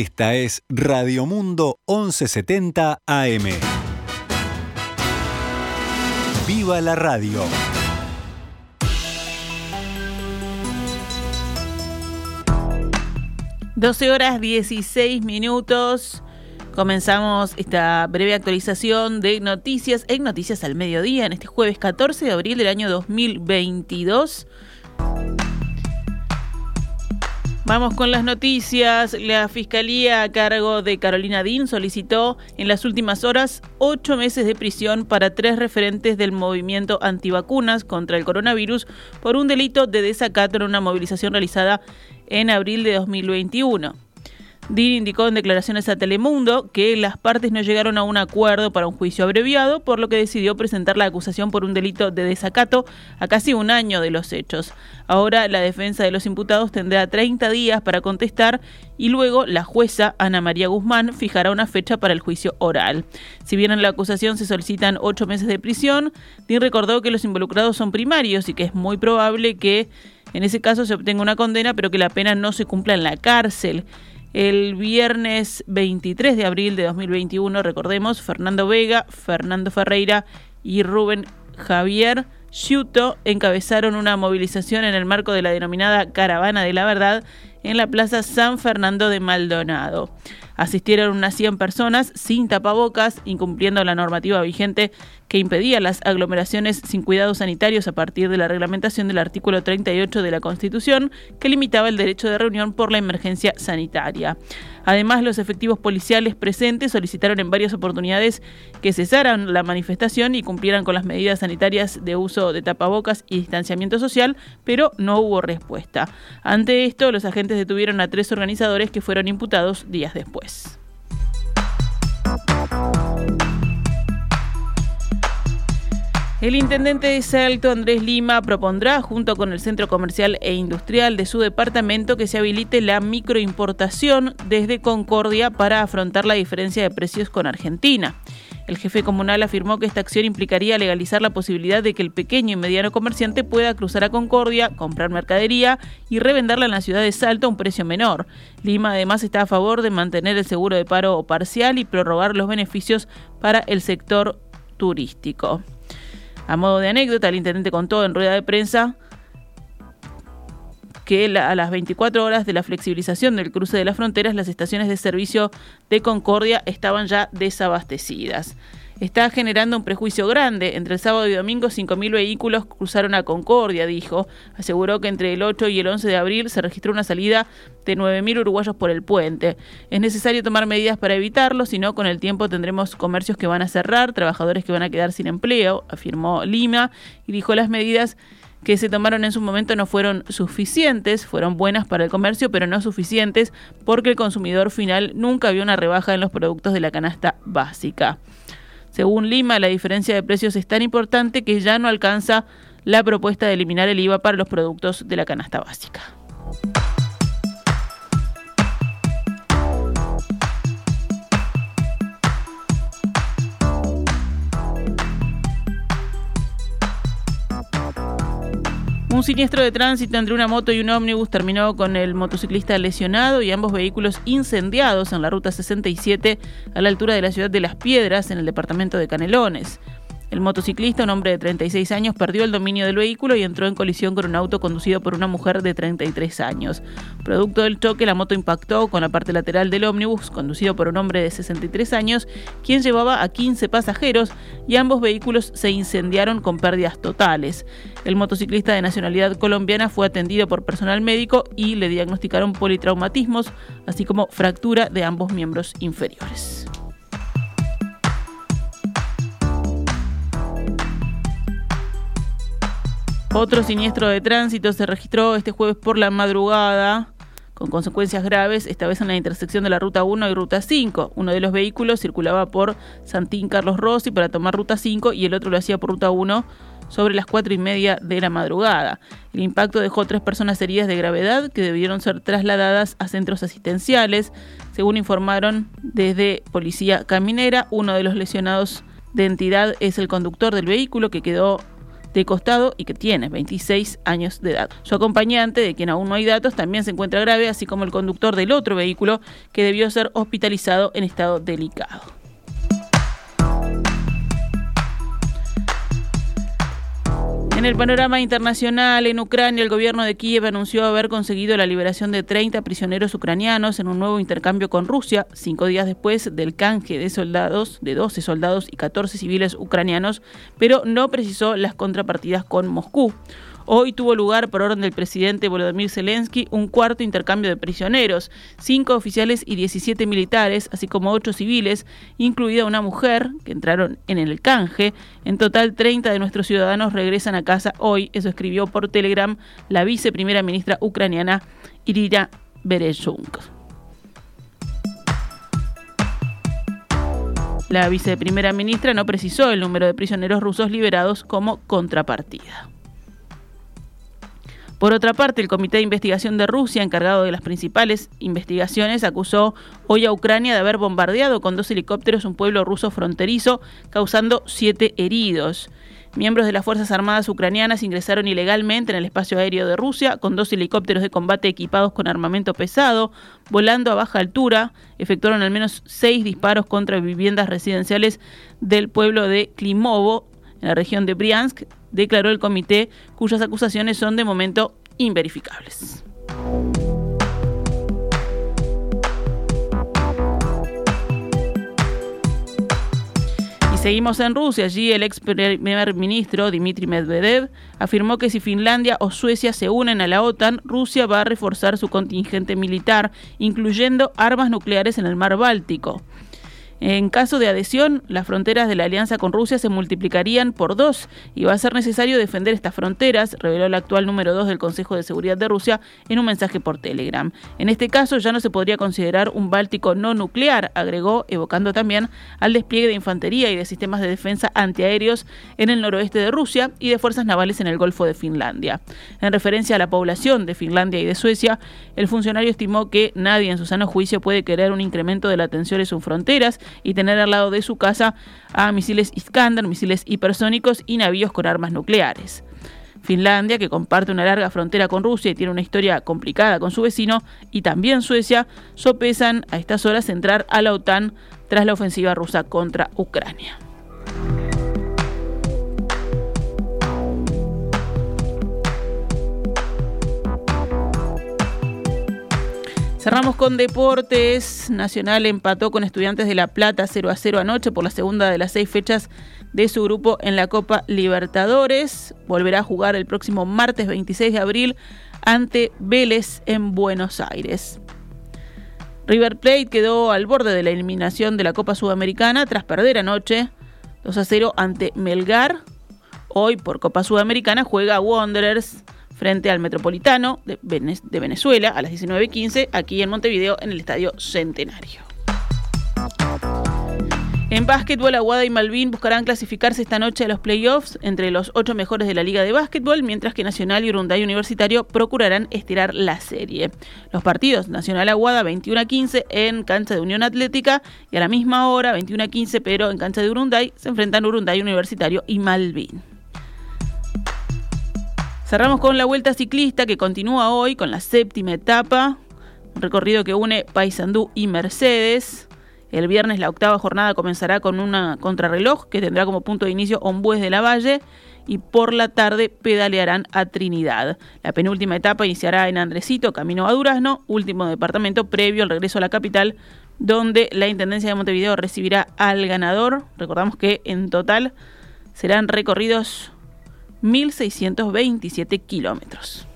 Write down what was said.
Esta es Radio Mundo 1170 AM. ¡Viva la radio! Doce horas 16 minutos. Comenzamos esta breve actualización de noticias en Noticias al Mediodía en este jueves 14 de abril del año 2022. Vamos con las noticias. La Fiscalía a cargo de Carolina Dín solicitó en las últimas horas ocho meses de prisión para tres referentes del movimiento antivacunas contra el coronavirus por un delito de desacato en una movilización realizada en abril de 2021. Dean indicó en declaraciones a Telemundo que las partes no llegaron a un acuerdo para un juicio abreviado, por lo que decidió presentar la acusación por un delito de desacato a casi un año de los hechos. Ahora la defensa de los imputados tendrá 30 días para contestar y luego la jueza Ana María Guzmán fijará una fecha para el juicio oral. Si bien en la acusación se solicitan ocho meses de prisión, Dean recordó que los involucrados son primarios y que es muy probable que en ese caso se obtenga una condena, pero que la pena no se cumpla en la cárcel. El viernes 23 de abril de 2021, recordemos, Fernando Vega, Fernando Ferreira y Rubén Javier Sciuto encabezaron una movilización en el marco de la denominada Caravana de la Verdad en la Plaza San Fernando de Maldonado. Asistieron unas 100 personas sin tapabocas, incumpliendo la normativa vigente que impedía las aglomeraciones sin cuidados sanitarios a partir de la reglamentación del artículo 38 de la Constitución, que limitaba el derecho de reunión por la emergencia sanitaria. Además, los efectivos policiales presentes solicitaron en varias oportunidades que cesaran la manifestación y cumplieran con las medidas sanitarias de uso de tapabocas y distanciamiento social, pero no hubo respuesta. Ante esto, los agentes detuvieron a tres organizadores que fueron imputados días después. El intendente de Salto, Andrés Lima, propondrá, junto con el centro comercial e industrial de su departamento, que se habilite la microimportación desde Concordia para afrontar la diferencia de precios con Argentina. El jefe comunal afirmó que esta acción implicaría legalizar la posibilidad de que el pequeño y mediano comerciante pueda cruzar a Concordia, comprar mercadería y revenderla en la ciudad de Salto a un precio menor. Lima además está a favor de mantener el seguro de paro parcial y prorrogar los beneficios para el sector turístico. A modo de anécdota, el intendente contó en rueda de prensa que a las 24 horas de la flexibilización del cruce de las fronteras, las estaciones de servicio de Concordia estaban ya desabastecidas está generando un prejuicio grande. Entre el sábado y domingo, 5.000 vehículos cruzaron a Concordia, dijo. Aseguró que entre el 8 y el 11 de abril se registró una salida de 9.000 uruguayos por el puente. Es necesario tomar medidas para evitarlo, si no, con el tiempo tendremos comercios que van a cerrar, trabajadores que van a quedar sin empleo, afirmó Lima, y dijo las medidas que se tomaron en su momento no fueron suficientes, fueron buenas para el comercio, pero no suficientes porque el consumidor final nunca vio una rebaja en los productos de la canasta básica. Según Lima, la diferencia de precios es tan importante que ya no alcanza la propuesta de eliminar el IVA para los productos de la canasta básica. Un siniestro de tránsito entre una moto y un ómnibus terminó con el motociclista lesionado y ambos vehículos incendiados en la ruta 67 a la altura de la ciudad de Las Piedras, en el departamento de Canelones. El motociclista, un hombre de 36 años, perdió el dominio del vehículo y entró en colisión con un auto conducido por una mujer de 33 años. Producto del choque, la moto impactó con la parte lateral del ómnibus, conducido por un hombre de 63 años, quien llevaba a 15 pasajeros y ambos vehículos se incendiaron con pérdidas totales. El motociclista de nacionalidad colombiana fue atendido por personal médico y le diagnosticaron politraumatismos, así como fractura de ambos miembros inferiores. Otro siniestro de tránsito se registró este jueves por la madrugada con consecuencias graves, esta vez en la intersección de la Ruta 1 y Ruta 5. Uno de los vehículos circulaba por Santín Carlos Rossi para tomar Ruta 5 y el otro lo hacía por Ruta 1 sobre las cuatro y media de la madrugada. El impacto dejó tres personas heridas de gravedad que debieron ser trasladadas a centros asistenciales. Según informaron desde Policía Caminera, uno de los lesionados de entidad es el conductor del vehículo que quedó de costado y que tiene 26 años de edad. Su acompañante, de quien aún no hay datos, también se encuentra grave, así como el conductor del otro vehículo que debió ser hospitalizado en estado delicado. En el panorama internacional, en Ucrania, el gobierno de Kiev anunció haber conseguido la liberación de 30 prisioneros ucranianos en un nuevo intercambio con Rusia, cinco días después del canje de soldados, de 12 soldados y 14 civiles ucranianos, pero no precisó las contrapartidas con Moscú. Hoy tuvo lugar, por orden del presidente Volodymyr Zelensky, un cuarto intercambio de prisioneros, cinco oficiales y 17 militares, así como ocho civiles, incluida una mujer, que entraron en el canje. En total, 30 de nuestros ciudadanos regresan a casa hoy, eso escribió por Telegram la viceprimera ministra ucraniana Irina Bereshunk. La viceprimera ministra no precisó el número de prisioneros rusos liberados como contrapartida. Por otra parte, el Comité de Investigación de Rusia, encargado de las principales investigaciones, acusó hoy a Ucrania de haber bombardeado con dos helicópteros un pueblo ruso fronterizo, causando siete heridos. Miembros de las Fuerzas Armadas ucranianas ingresaron ilegalmente en el espacio aéreo de Rusia con dos helicópteros de combate equipados con armamento pesado, volando a baja altura, efectuaron al menos seis disparos contra viviendas residenciales del pueblo de Klimovo, en la región de Briansk, declaró el comité, cuyas acusaciones son de momento inverificables. Seguimos en Rusia. Allí el ex primer ministro Dmitry Medvedev afirmó que si Finlandia o Suecia se unen a la OTAN, Rusia va a reforzar su contingente militar, incluyendo armas nucleares en el mar Báltico. En caso de adhesión, las fronteras de la alianza con Rusia se multiplicarían por dos y va a ser necesario defender estas fronteras, reveló el actual número dos del Consejo de Seguridad de Rusia en un mensaje por Telegram. En este caso ya no se podría considerar un Báltico no nuclear, agregó, evocando también al despliegue de infantería y de sistemas de defensa antiaéreos en el noroeste de Rusia y de fuerzas navales en el Golfo de Finlandia. En referencia a la población de Finlandia y de Suecia, el funcionario estimó que nadie en su sano juicio puede querer un incremento de la tensión en sus fronteras y tener al lado de su casa a misiles Iskander, misiles hipersónicos y navíos con armas nucleares. Finlandia, que comparte una larga frontera con Rusia y tiene una historia complicada con su vecino, y también Suecia, sopesan a estas horas entrar a la OTAN tras la ofensiva rusa contra Ucrania. Cerramos con deportes. Nacional empató con Estudiantes de La Plata 0 a 0 anoche por la segunda de las seis fechas de su grupo en la Copa Libertadores. Volverá a jugar el próximo martes 26 de abril ante Vélez en Buenos Aires. River Plate quedó al borde de la eliminación de la Copa Sudamericana tras perder anoche 2 a 0 ante Melgar. Hoy por Copa Sudamericana juega Wanderers frente al Metropolitano de, Venezuela a las 19.15 aquí en Montevideo en el Estadio Centenario. En básquetbol, Aguada y Malvin buscarán clasificarse esta noche a los playoffs entre los ocho mejores de la Liga de Básquetbol, mientras que Nacional y Urunday Universitario procurarán estirar la serie. Los partidos Nacional Aguada 21 a 15 en cancha de Unión Atlética y a la misma hora 21 a 15 pero en cancha de Urunday se enfrentan Urunday Universitario y Malvin. Cerramos con la vuelta ciclista que continúa hoy con la séptima etapa, un recorrido que une Paysandú y Mercedes. El viernes la octava jornada comenzará con una contrarreloj que tendrá como punto de inicio Ombues de la Valle y por la tarde pedalearán a Trinidad. La penúltima etapa iniciará en Andresito, camino a Durazno, último departamento previo al regreso a la capital, donde la Intendencia de Montevideo recibirá al ganador. Recordamos que en total serán recorridos 1.627 kilómetros.